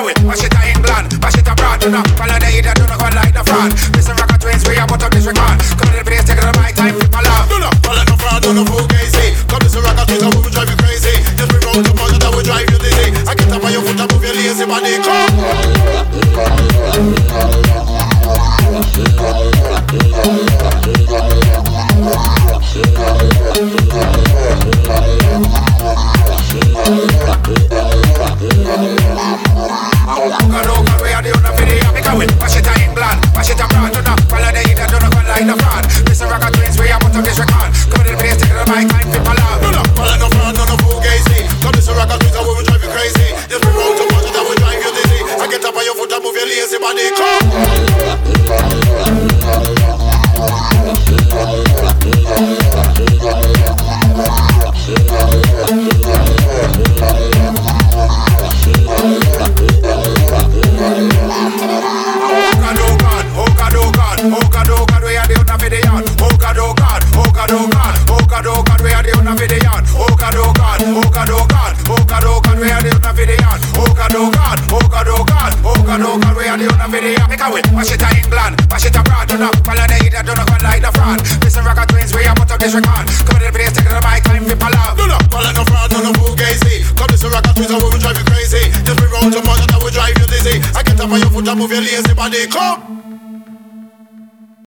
away, mash it to England, mash it abroad. Do not follow the idiot, do not go like the fraud. Mr. Rocker Twins, we about to miss record. Come on, the place, take it on my time, people love. Do not follow the fraud, do not fool gazy. Come Mr. Rocker Twins, I will drive you crazy. Just bring round the ball that will drive you dizzy. I get up on your foot, I move your lazy body. Come. God, oh God, where are the other video? Oh God, oh God, oh God, oh God, oh God, oh God, where are the other video? Oh God, oh God, oh God, oh God, oh God, oh God, where are the other video? Make a way, wash it to England, wash it abroad, don't know, follow the heat, don't know, go like the fraud. Listen, Rocker twins, we are about of this record. Come on, the place, take the mic, I'm people out. No, no, follow the fraud, no, no, who gazy. Come listen, Rocker twins, we will drive you crazy. Just be round your mother, that will drive you dizzy. I get up on your foot, I move your lazy body, come.